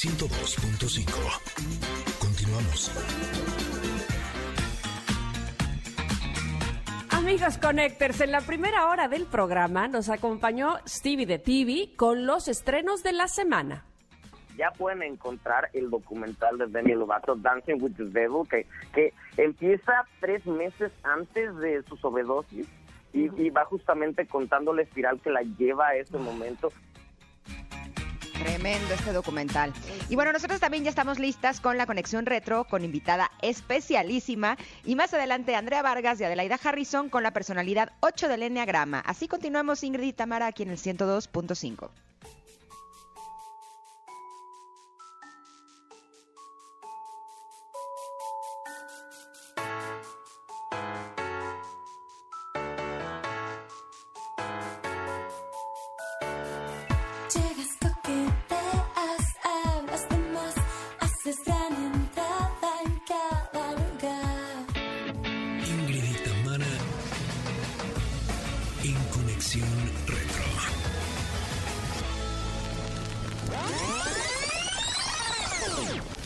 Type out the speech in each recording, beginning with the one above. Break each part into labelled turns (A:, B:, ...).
A: 102.5. Continuamos.
B: Amigos Connectors, en la primera hora del programa nos acompañó Stevie de TV con los estrenos de la semana.
C: Ya pueden encontrar el documental de Demi Lovato, Dancing with the Devil, que, que empieza tres meses antes de su sobredosis y, y va justamente contando la espiral que la lleva a ese momento.
D: Tremendo este documental. Y bueno, nosotros también ya estamos listas con la conexión retro con invitada especialísima y más adelante Andrea Vargas y Adelaida Harrison con la personalidad 8 del Enneagrama. Así continuamos Ingrid y Tamara aquí en el 102.5.
E: Let's go.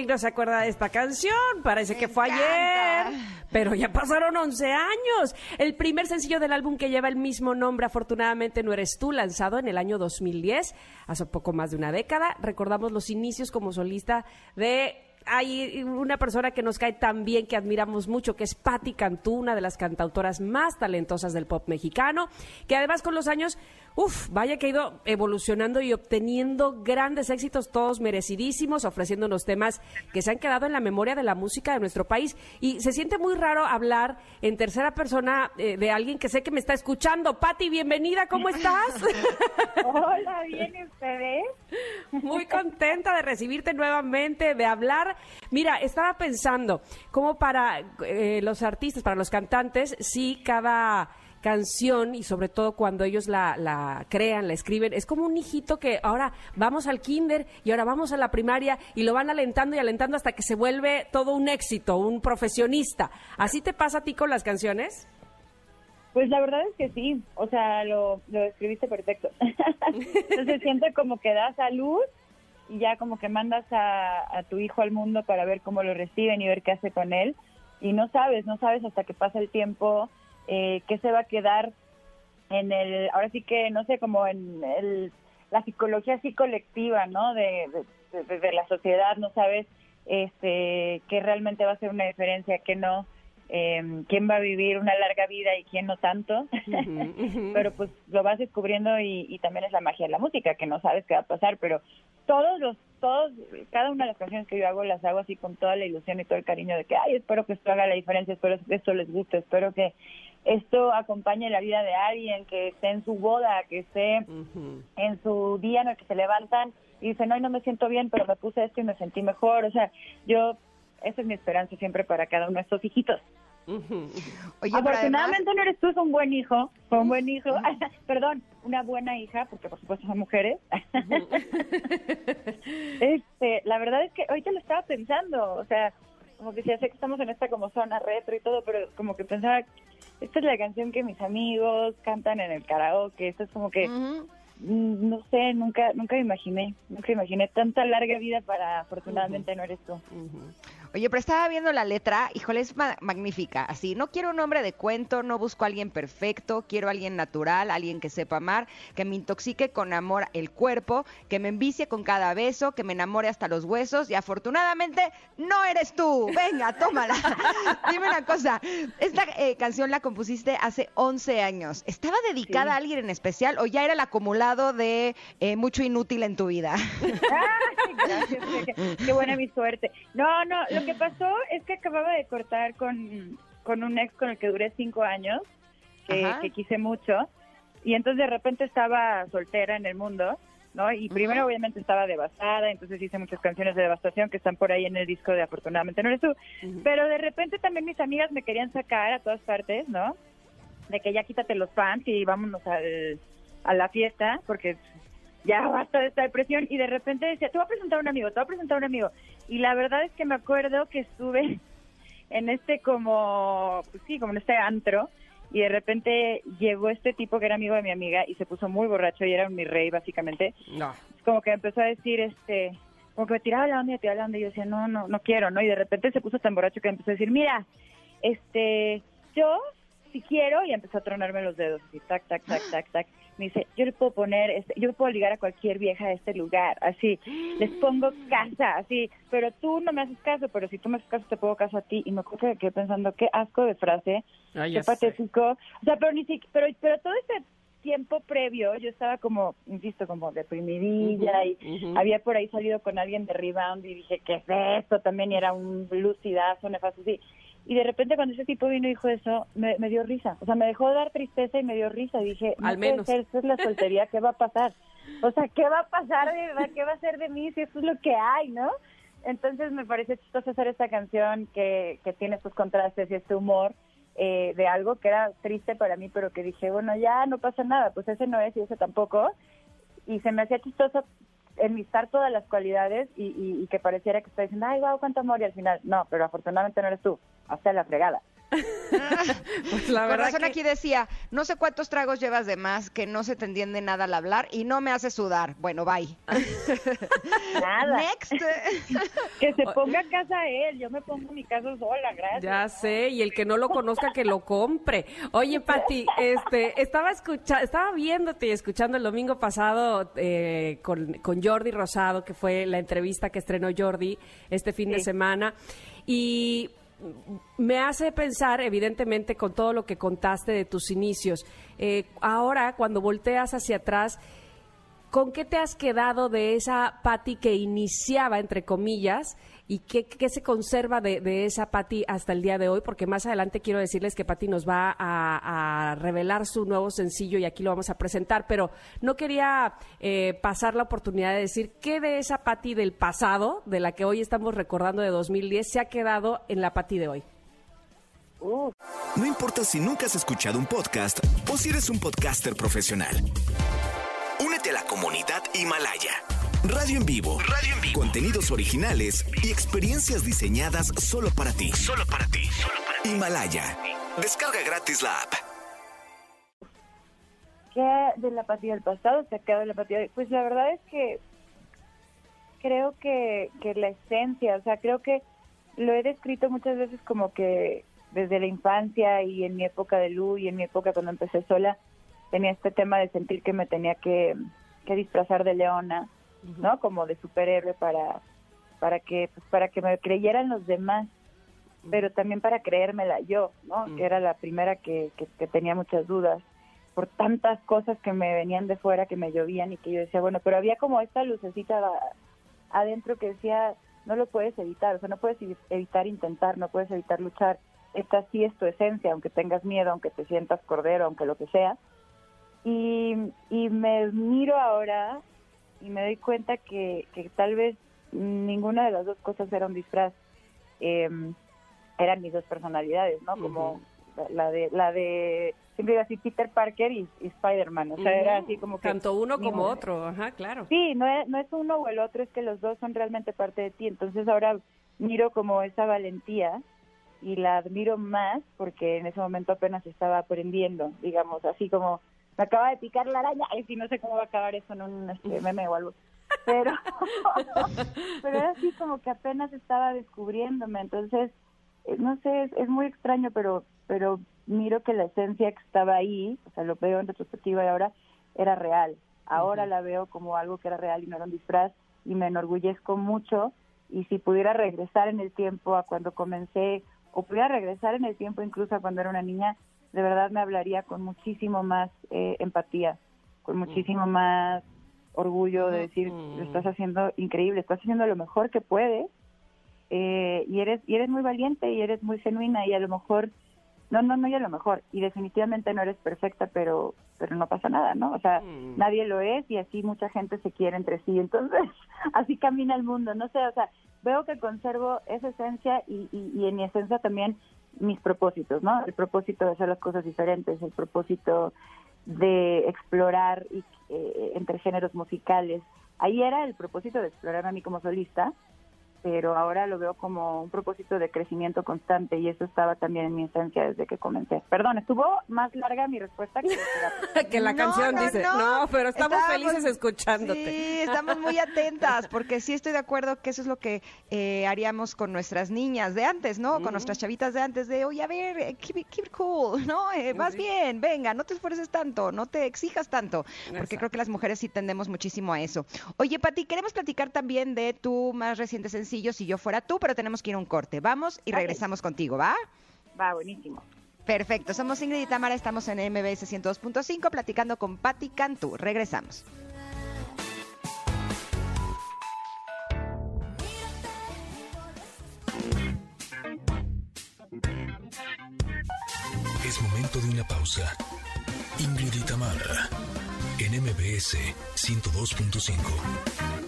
E: ¿Quién no
B: se acuerda de esta canción? Parece que fue
D: encanta.
B: ayer. Pero ya pasaron 11 años. El primer sencillo del álbum que lleva el mismo nombre, afortunadamente no eres tú, lanzado en el año 2010, hace poco más de una década. Recordamos los inicios como solista de hay una persona que nos cae tan bien, que admiramos mucho, que es Patti Cantú, una de las cantautoras más talentosas del pop mexicano, que además con los años, uff, vaya que ha ido evolucionando y obteniendo grandes éxitos, todos merecidísimos, ofreciéndonos temas que se han quedado en la memoria de la música de nuestro país. Y se siente muy raro hablar en tercera persona eh, de alguien que sé que me está escuchando. Patti, bienvenida, ¿cómo estás?
F: Hola, ¿bien ustedes?
B: Muy contenta de recibirte nuevamente, de hablar. Mira, estaba pensando, como para eh, los artistas, para los cantantes, sí, cada canción y sobre todo cuando ellos la, la crean, la escriben, es como un hijito que ahora vamos al kinder y ahora vamos a la primaria y lo van alentando y alentando hasta que se vuelve todo un éxito, un profesionista. ¿Así te pasa a ti con las canciones?
F: Pues la verdad es que sí, o sea, lo, lo describiste perfecto. Entonces siente como que das a luz y ya como que mandas a, a tu hijo al mundo para ver cómo lo reciben y ver qué hace con él. Y no sabes, no sabes hasta que pasa el tiempo eh, qué se va a quedar en el, ahora sí que, no sé, como en el, la psicología así colectiva, ¿no? De, de, de- de la sociedad, no sabes este qué realmente va a ser una diferencia, qué no. eh, quién va a vivir una larga vida y quién no tanto, pero pues lo vas descubriendo y, y también es la magia de la música, que no sabes qué va a pasar, pero todos los, todos, cada una de las canciones que yo hago las hago así con toda la ilusión y todo el cariño de que, ay, espero que esto haga la diferencia, espero que esto les guste, espero que esto acompañe la vida de alguien, que esté en su boda, que esté en su día en el que se levantan y dicen, ay, no me siento bien, pero me puse esto y me sentí mejor, o sea, yo, esa es mi esperanza siempre para cada uno de estos hijitos.
D: Oye, pero además,
F: Afortunadamente no eres tú, es un buen hijo, fue un buen hijo, perdón, una buena hija, porque por supuesto son mujeres. este, la verdad es que hoy te lo estaba pensando, o sea, como que decía, sé que estamos en esta como zona retro y todo, pero como que pensaba, esta es la canción que mis amigos cantan en el karaoke, esto es como que, mm, no sé, nunca nunca me imaginé, nunca imaginé tanta larga vida para afortunadamente no eres tú.
D: Oye, pero estaba viendo la letra, híjole, es ma- magnífica. Así, no quiero un hombre de cuento, no busco a alguien perfecto, quiero a alguien natural, alguien que sepa amar, que me intoxique con amor el cuerpo, que me envicie con cada beso, que me enamore hasta los huesos y afortunadamente no eres tú. Venga, tómala. Dime una cosa, esta eh, canción la compusiste hace 11 años. ¿Estaba dedicada
F: Sí.
D: a alguien en especial o ya era el acumulado de eh, mucho inútil en tu vida?
F: Ay, gracias, qué, qué buena mi suerte. No, no, lo que pasó es que acababa de cortar con, con un ex con el que duré cinco años, que, quise mucho, y entonces de repente estaba soltera en el mundo, ¿no? Y primero obviamente estaba devastada, entonces hice muchas canciones de devastación que están por ahí en el disco de Afortunadamente no eres tú, pero de repente también mis amigas me querían sacar a todas partes, ¿no? De que ya quítate los pants y vámonos al, a la fiesta, porque ya basta de esta depresión y de repente decía, te voy a presentar a un amigo, te voy a presentar a un amigo. Y la verdad es que me acuerdo que estuve en este como, pues sí, como en este antro y de repente llegó este tipo que era amigo de mi amiga y se puso muy borracho y era mi rey básicamente.
B: No.
F: Como que empezó a decir, este, como que me tiraba la onda y me tiraba la onda y yo decía, no, no, no quiero, ¿no? Y de repente se puso tan borracho que empezó a decir, mira, este, yo si quiero y empezó a tronarme los dedos, así, tac, tac, tac, tac, tac. Me dice, yo le puedo poner, este, yo puedo ligar a cualquier vieja de este lugar, así, les pongo casa, así, pero tú no me haces caso, pero si tú me haces caso te pongo caso a ti. Y me acuerdo que quedé pensando, qué asco de frase,
B: Ay,
F: qué
B: sé.
F: patético. O sea, pero ni siquiera, pero, pero todo ese tiempo previo yo estaba como, insisto, como deprimidilla y había por ahí salido con alguien de rebound y dije, ¿qué es esto? También y era un lucidazo, nefasto, así. Y de repente cuando ese tipo vino y dijo eso, me, me dio risa. O sea, me dejó dar tristeza y me dio risa. Y dije, no
B: Al menos.
F: ser, esto es la soltería, ¿qué va a pasar? O sea, ¿qué va a pasar de verdad? ¿Qué va a ser de mí si esto es lo que hay, no? Entonces me parece chistoso hacer esta canción que, que tiene estos contrastes y este humor eh, de algo que era triste para mí, pero que dije, bueno, ya no pasa nada, pues ese no es y ese tampoco. Y se me hacía chistoso enlistar todas las cualidades y, y- y que pareciera que está diciendo, ay, wow, cuánto amor, y al final, no, pero afortunadamente no eres tú, hasta la fregada.
B: Pues la
D: Con
B: verdad
D: razón
B: que-
D: aquí decía, no sé cuántos tragos llevas de más, que no se te entiende nada al hablar y no me hace sudar. Bueno, bye.
F: Nada.
D: Next.
F: Que se ponga a casa él, yo me pongo mi casa sola, gracias.
B: Ya sé, y el que no lo conozca que lo compre. Oye, Pati, este, estaba escucha, estaba viéndote y escuchando el domingo pasado eh, con, con Jordi Rosado, que fue la entrevista que estrenó Jordi este fin de semana, y me hace pensar, evidentemente, con todo lo que contaste de tus inicios. eh, ahora, cuando volteas hacia atrás, ¿Con qué te has quedado de esa Patti que iniciaba, entre comillas, y qué, qué se conserva de, de esa Patti hasta el día de hoy? Porque más adelante quiero decirles que Patti nos va a, a revelar su nuevo sencillo y aquí lo vamos a presentar, pero no quería eh, pasar la oportunidad de decir qué de esa Patti del pasado, de la que hoy estamos recordando de 2010, se ha quedado en la Patti de hoy.
F: Uh,
A: No importa si nunca has escuchado un podcast o si eres un podcaster profesional. Únete a la comunidad Himalaya. Radio en vivo. Radio en vivo. Contenidos originales y experiencias diseñadas solo para ti. Solo para ti. Himalaya. Descarga gratis la app.
F: ¿Qué de la apatía del pasado se ha quedado de la apatía? Pues la verdad es que creo que, que la esencia, o sea, creo que lo he descrito muchas veces como que desde la infancia y en mi época de Lu y en mi época cuando empecé sola, tenía este tema de sentir que me tenía que, que disfrazar de leona, ¿no? Como de superhéroe para, para que, pues, para que me creyeran los demás, pero también para creérmela yo, ¿no? Que era la primera que, que, que tenía muchas dudas por tantas cosas que me venían de fuera, que me llovían y que yo decía, bueno, pero había como esta lucecita adentro que decía, no lo puedes evitar, o sea, no puedes evi- evitar intentar, no puedes evitar luchar. Esta sí es tu esencia, aunque tengas miedo, aunque te sientas cordero, aunque lo que sea. Y, y me miro ahora y me doy cuenta que, que tal vez ninguna de las dos cosas era un disfraz. Eh, eran mis dos personalidades, ¿no? Como la de, la de, siempre iba así Peter Parker y, y Spider-Man, o sea, era así como que...
B: Tanto uno como otro, ajá, claro.
F: Sí, no es, no es uno o el otro, es que los dos son realmente parte de ti. Entonces ahora miro como esa valentía y la admiro más porque en ese momento apenas estaba aprendiendo, digamos, así como me acaba de picar la araña, ay, sí, no sé cómo va a acabar eso en un este, meme o algo, pero, pero era así como que apenas estaba descubriéndome, entonces, eh, no sé, es, es muy extraño, pero, pero miro que la esencia que estaba ahí, o sea, lo veo en retrospectiva y ahora, era real. Ahora la veo como algo que era real y no era un disfraz y me enorgullezco mucho. Y si pudiera regresar en el tiempo a cuando comencé o pudiera regresar en el tiempo incluso a cuando era una niña, de verdad me hablaría con muchísimo más eh, empatía, con muchísimo más orgullo de decir, lo estás haciendo increíble, estás haciendo lo mejor que puedes eh, y eres y eres muy valiente y eres muy genuina y a lo mejor no no no y a lo mejor y definitivamente no eres perfecta pero pero no pasa nada no o sea
B: Mm.
F: nadie lo es y así mucha gente se quiere entre sí entonces así camina el mundo no sé o sea veo que conservo esa esencia y, y, y en mi esencia también mis propósitos no el propósito de hacer las cosas diferentes el propósito de explorar eh, entre géneros musicales. Ahí era el propósito de explorarme a mí como solista pero ahora lo veo como un propósito de crecimiento constante y eso estaba también en mi esencia desde que comencé. Perdón, estuvo más larga mi respuesta que la terapia.
B: que la
D: No,
B: canción
D: no,
B: dice,
D: no.
B: no, pero estamos
D: Estábamos-
B: felices escuchándote.
D: Sí, estamos muy atentas, porque sí estoy de acuerdo que eso es lo que eh, haríamos con nuestras niñas de antes, ¿no? Con nuestras chavitas de antes, de, oye, a ver, eh, keep it, keep it cool, ¿no? Eh, vas bien, venga, no te esfuerces tanto, no te exijas tanto, porque
B: Exacto.
D: creo que las mujeres sí tendemos muchísimo a eso. Oye, Pati, queremos platicar también de tu más reciente sencillo, Si yo fuera tú, pero tenemos que ir a un corte. Vamos y regresamos contigo, ¿va?
F: Va, buenísimo.
D: Perfecto, somos Ingrid y Tamara, estamos en MBS 102.5 platicando con Patti Cantú. Regresamos.
G: Es momento de una pausa. Ingrid y Tamara, en MBS 102.5.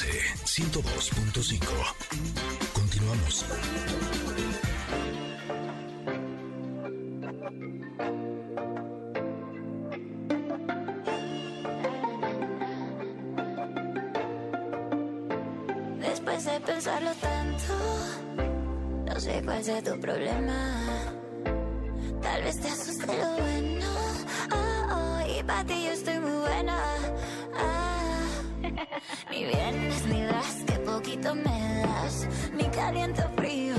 G: MBS 102.5. Continuamos.
E: Después de pensarlo tanto, no sé cuál sea tu problema. Tal vez te asuste lo bueno. Oh, oh, y para ti yo estoy muy buena. Ni vienes ni das, que poquito me das. Ni caliente frío,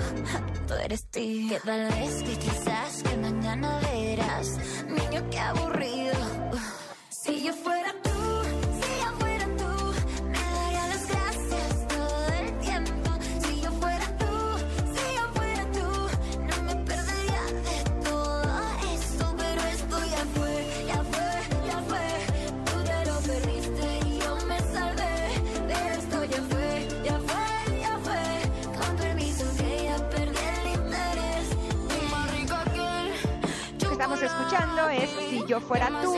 E: tú eres tío. Que tal vez que quizás que mañana verás. Niño, qué aburrido. Si yo fuera tú,
D: escuchando es Si yo fuera tú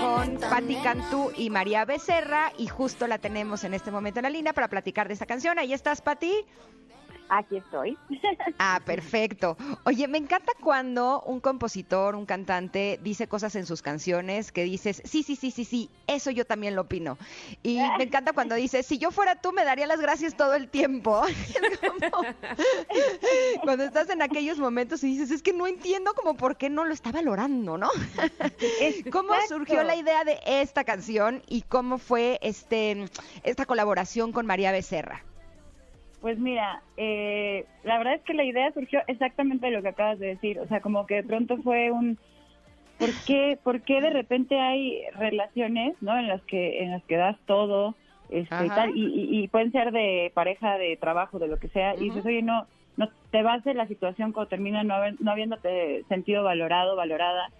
D: con Patti Cantú y María Becerra y justo la tenemos en este momento en la línea para platicar de esta canción. Ahí estás, Patti.
F: Aquí estoy.
D: Ah, perfecto. Oye, me encanta cuando un compositor, un cantante dice cosas en sus canciones que dices, sí, sí, sí, sí, sí, eso yo también lo opino. Y me encanta cuando dice, si yo fuera tú me daría las gracias todo el tiempo. Como- cuando estás en aquellos momentos y dices, es que no entiendo como por qué no lo está valorando, ¿no? ¿Cómo surgió la idea de esta canción y cómo fue este esta colaboración con María Becerra?
F: Pues mira, eh, la verdad es que la idea surgió exactamente de lo que acabas de decir. O sea, como que de pronto fue un... ¿Por qué, por qué de repente hay relaciones, ¿no? En las que, en las que das todo, este, y tal, y, y- y pueden ser de pareja, de trabajo, de lo que sea, y dices, oye, no, no te vas de la situación cuando termina no, haber- no habiéndote sentido valorado, valorada,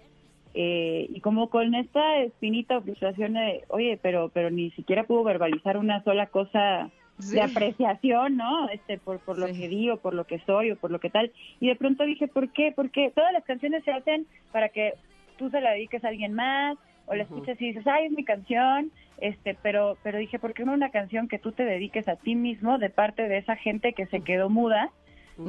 F: eh, y como con esta espinita o frustración de, oye, pero, pero ni siquiera pudo verbalizar una sola cosa
D: Sí.
F: de apreciación, ¿no? Este, por, por lo
D: Sí.
F: que digo, por lo que soy o por lo que tal. Y de pronto dije, ¿por qué? Porque todas las canciones se hacen para que tú se la dediques a alguien más o la escuches y dices, ay, es mi canción, este, pero, pero dije, ¿por qué no una canción que tú te dediques a ti mismo de parte de esa gente que se quedó muda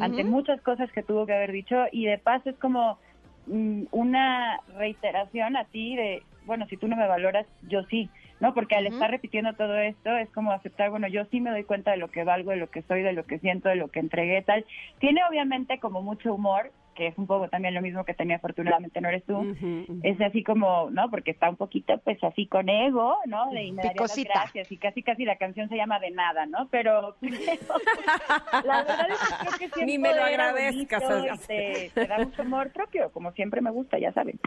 F: ante muchas cosas que tuvo que haber dicho y de paso es como mm, una reiteración a ti de bueno, si tú no me valoras, yo sí, ¿no? Porque al estar repitiendo todo esto es como aceptar, bueno, yo sí me doy cuenta de lo que valgo, de lo que soy, de lo que siento, de lo que entregué, tal. Tiene obviamente como mucho humor, que es un poco también lo mismo que tenía afortunadamente no eres tú. Es así como, ¿no? Porque está un poquito, pues, así con ego, ¿no? De y me las gracias. Y casi, casi la canción se llama De Nada, ¿no? Pero, la verdad es que creo que sí
B: Ni me lo agradezcas,
F: te, te da mucho amor propio, como siempre me gusta, ya saben.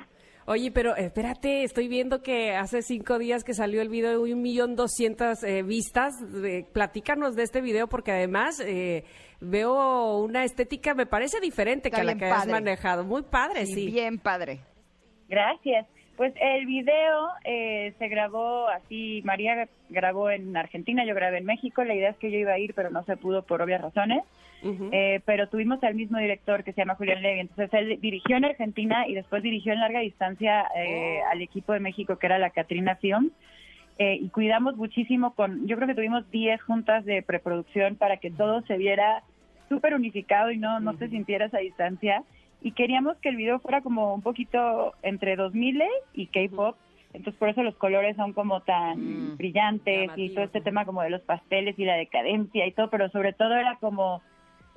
B: Oye, pero espérate, estoy viendo que hace cinco días que salió el video de un millón doscientas eh, vistas. Eh, platícanos de este video porque además eh, veo una estética, me parece diferente
D: Está
B: que la que has manejado. Muy padre,
D: Sí,
B: sí.
D: bien padre.
F: Gracias. Pues el video eh, se grabó así, María grabó en Argentina, yo grabé en México, la idea es que yo iba a ir, pero no se pudo por obvias razones. Eh, pero tuvimos al mismo director que se llama Julián Levy. Entonces él dirigió en Argentina y después dirigió en larga distancia eh, al equipo de México que era la Catrina Film. Eh, y cuidamos muchísimo con, yo creo que tuvimos 10 juntas de preproducción para que todo se viera súper unificado y no, no se sintiera esa distancia. Y queríamos que el video fuera como un poquito entre 2000 y K-pop. Entonces por eso los colores son como tan
D: Mm,
F: brillantes y todo este tema como de los pasteles y la decadencia y todo, pero sobre todo era como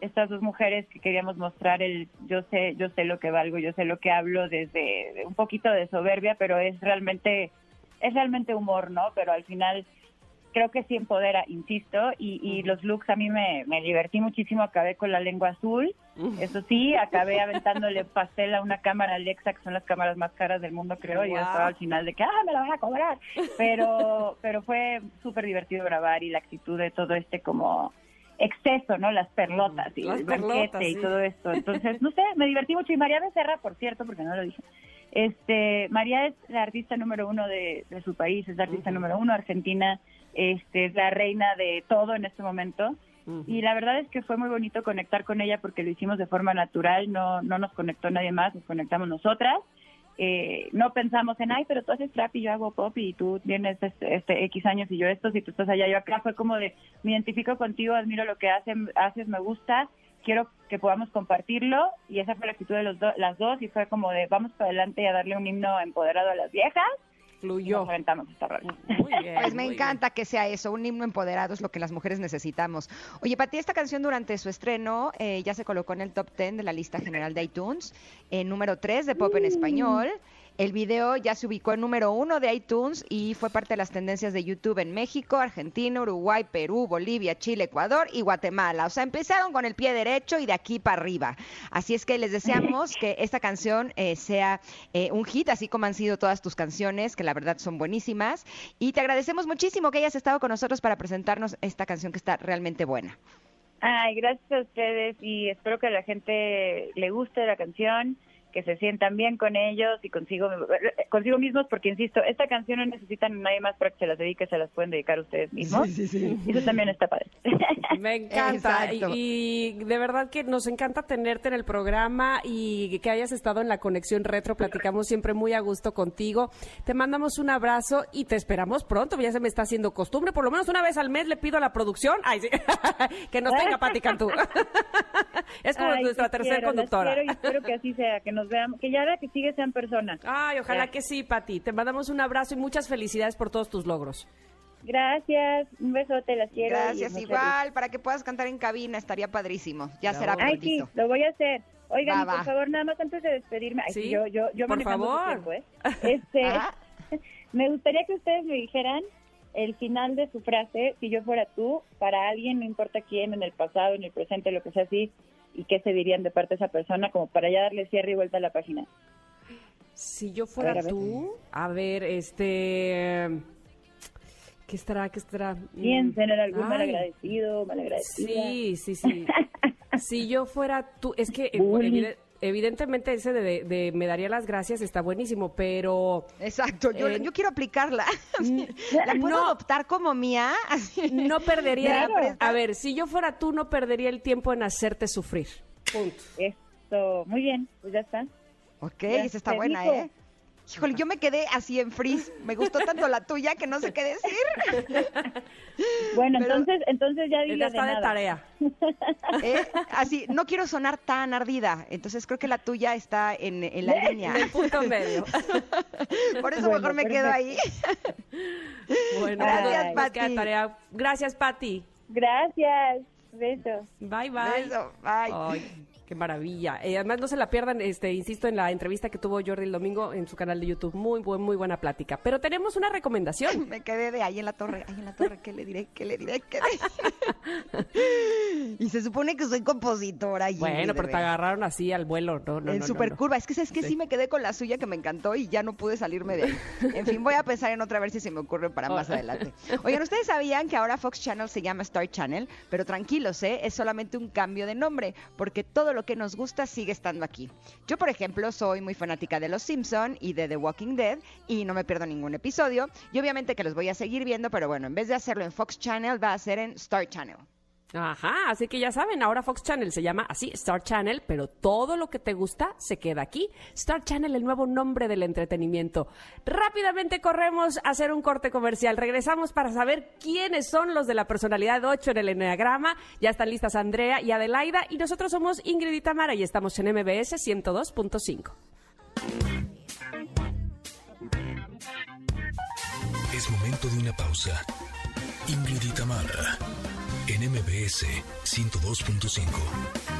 F: estas dos mujeres que queríamos mostrar el yo sé yo sé lo que valgo yo sé lo que hablo desde un poquito de soberbia pero es realmente es realmente humor no pero al final creo que sí empodera insisto y, y los looks a mí me, me divertí muchísimo acabé con la lengua azul eso sí acabé aventándole pastel a una cámara Alexa que son las cámaras más caras del mundo creo y yo estaba al final de que ah me la van a cobrar pero pero fue súper divertido grabar y la actitud de todo este como exceso, ¿no? Las perlotas y
B: Las
F: el
B: perlotas,
F: banquete y todo esto. Entonces, no sé, me divertí mucho. Y María Becerra, por cierto, porque no lo dije, este, María es la artista número uno de, de su país, es la artista número uno, Argentina, este, es la reina de todo en este momento. Y la verdad es que fue muy bonito conectar con ella porque lo hicimos de forma natural, no, no nos conectó nadie más, nos conectamos nosotras. Eh, no pensamos en, ay, pero tú haces trap y yo hago pop y tú tienes este, este X años y yo estos y tú estás allá, yo acá. Fue como de, me identifico contigo, admiro lo que hacen, haces, me gusta, quiero que podamos compartirlo y esa fue la actitud de los do- las dos y fue como de, vamos para adelante a darle un himno empoderado a las viejas y
B: Fluyó.
F: nos aventamos esta rola.
B: Muy bien,
D: Pues me
B: muy
D: encanta que sea eso, un himno empoderado es lo que las mujeres necesitamos. Oye, Pati, esta canción durante su estreno eh, ya se colocó en el top 10 de la lista general de iTunes, en número 3 de pop en español. El video ya se ubicó en número 1 de iTunes y fue parte de las tendencias de YouTube en México, Argentina, Uruguay, Perú, Bolivia, Chile, Ecuador y Guatemala. O sea, empezaron con el pie derecho y de aquí para arriba. Así es que les deseamos que esta canción eh, sea eh, un hit, así como han sido todas tus canciones, que la verdad son buenísimas. Y te agradecemos muchísimo que hayas estado con nosotros para presentarnos esta canción que está realmente buena.
F: Ay, gracias a ustedes y espero que a la gente le guste la canción, que se sientan bien con ellos y consigo, consigo mismos, porque insisto, esta canción no necesitan a nadie más para que se las dedique, se las pueden dedicar ustedes mismos. Y eso también está padre.
B: Me encanta y, y de verdad que nos encanta tenerte en el programa y que hayas estado en la conexión retro. Platicamos siempre muy a gusto contigo. Te mandamos un abrazo y te esperamos pronto. Ya se me está haciendo costumbre. Por lo menos una vez al mes le pido a la producción ay, sí, que nos tenga Pati Cantú. es como
F: Ay,
B: nuestra tercera conductora.
F: quiero y espero que así sea, que nos veamos, que ya la que sigue sean personas.
B: Ay, ojalá
F: Ya.
B: que sí, Pati. Te mandamos un abrazo y muchas felicidades por todos tus logros.
F: Gracias, un besote, las quiero.
D: Gracias, igual, para que puedas cantar en cabina, estaría padrísimo. Ya será.
F: Ay, sí, lo voy a hacer. Oigan,
D: Va,
F: y por favor, nada más antes de despedirme, ay,
B: Sí,
F: yo, yo, yo
B: por favor.
F: tiempo, ¿eh? Este,
D: Ah.
F: me gustaría que ustedes me dijeran el final de su frase, si yo fuera tú, para alguien, no importa quién, en el pasado, en el presente, lo que sea así, y qué se dirían de parte de esa persona, como para ya darle cierre y vuelta a la página.
B: Si yo fuera
F: A ver, a ver.
B: tú, a ver, este... ¿Qué estará? ¿Qué estará?
F: Piensen en algún
B: ay,
F: malagradecido, malagradecida.
B: Sí, sí, sí. si yo fuera tú, es que eh,
F: Bully.
B: evide- evidentemente ese de, de- de me daría las gracias está buenísimo, pero
D: Exacto, yo,
B: Eh,
D: yo quiero aplicarla. ¿La puedo
B: no.
D: adoptar como mía?
B: No perdería...
F: Claro.
B: A ver, si yo fuera tú, no perdería el tiempo en hacerte sufrir. Punto.
F: Esto, muy bien, pues ya está.
D: Ok,
F: Ya
D: esa está buena,
F: dijo.
D: ¿eh? Híjole, yo me quedé así en freeze. Me gustó tanto la tuya que no sé qué decir.
F: Bueno,
D: Pero-
F: entonces, entonces ya de
B: está de
F: nada.
B: tarea.
D: ¿eh? Así, no quiero sonar tan ardida. Entonces creo que la tuya está en, en la línea.
B: En el punto medio.
D: Por eso
F: Bueno,
D: mejor me quedo ahí.
B: Bueno,
D: Gracias,
B: nos queda
D: Pati.
B: tarea. Gracias, Pati.
F: Gracias. Besos.
B: Bye, bye.
D: Beso, bye.
B: Ay, qué maravilla. Eh, además, no se la pierdan, este, insisto, en la entrevista que tuvo Jordi el domingo en su canal de YouTube. Muy, buen, muy buena plática. Pero tenemos una recomendación.
D: Me quedé de ahí en la torre, ahí en la torre, ¿qué le diré? ¿Qué le diré? ¿Qué le diré? y se supone que soy compositora. y
B: Bueno, pero te agarraron así al vuelo. No, no,
D: en
B: no,
D: super
B: no.
D: curva. Es que sabes que sí.
B: Sí.
D: me quedé con la suya que me encantó y ya no pude salirme de ahí. En fin, voy a pensar en otra a ver si se me ocurre para más adelante. Oigan, ustedes sabían que ahora Fox Channel se llama Star Channel, pero tranquilos, ¿eh? Es solamente un cambio de nombre, porque todo lo que nos gusta sigue estando aquí. Yo, por ejemplo, soy muy fanática de Los Simpson y de The Walking Dead y no me pierdo ningún episodio. Y obviamente que los voy a seguir viendo, pero bueno, en vez de hacerlo en Fox Channel, va a ser en Star Channel.
B: Ajá, así que ya saben, ahora Fox Channel se llama así, Star Channel, pero todo lo que te gusta se queda aquí. Star Channel, el nuevo nombre del entretenimiento. Rápidamente corremos a hacer un corte comercial. Regresamos para saber quiénes son los de la personalidad 8 en el Enneagrama. Ya están listas Andrea y Adelaida y nosotros somos Ingrid y Tamara y estamos en MBS 102.5.
G: Es momento de una pausa. Ingrid y Tamara, en MBS 102.5.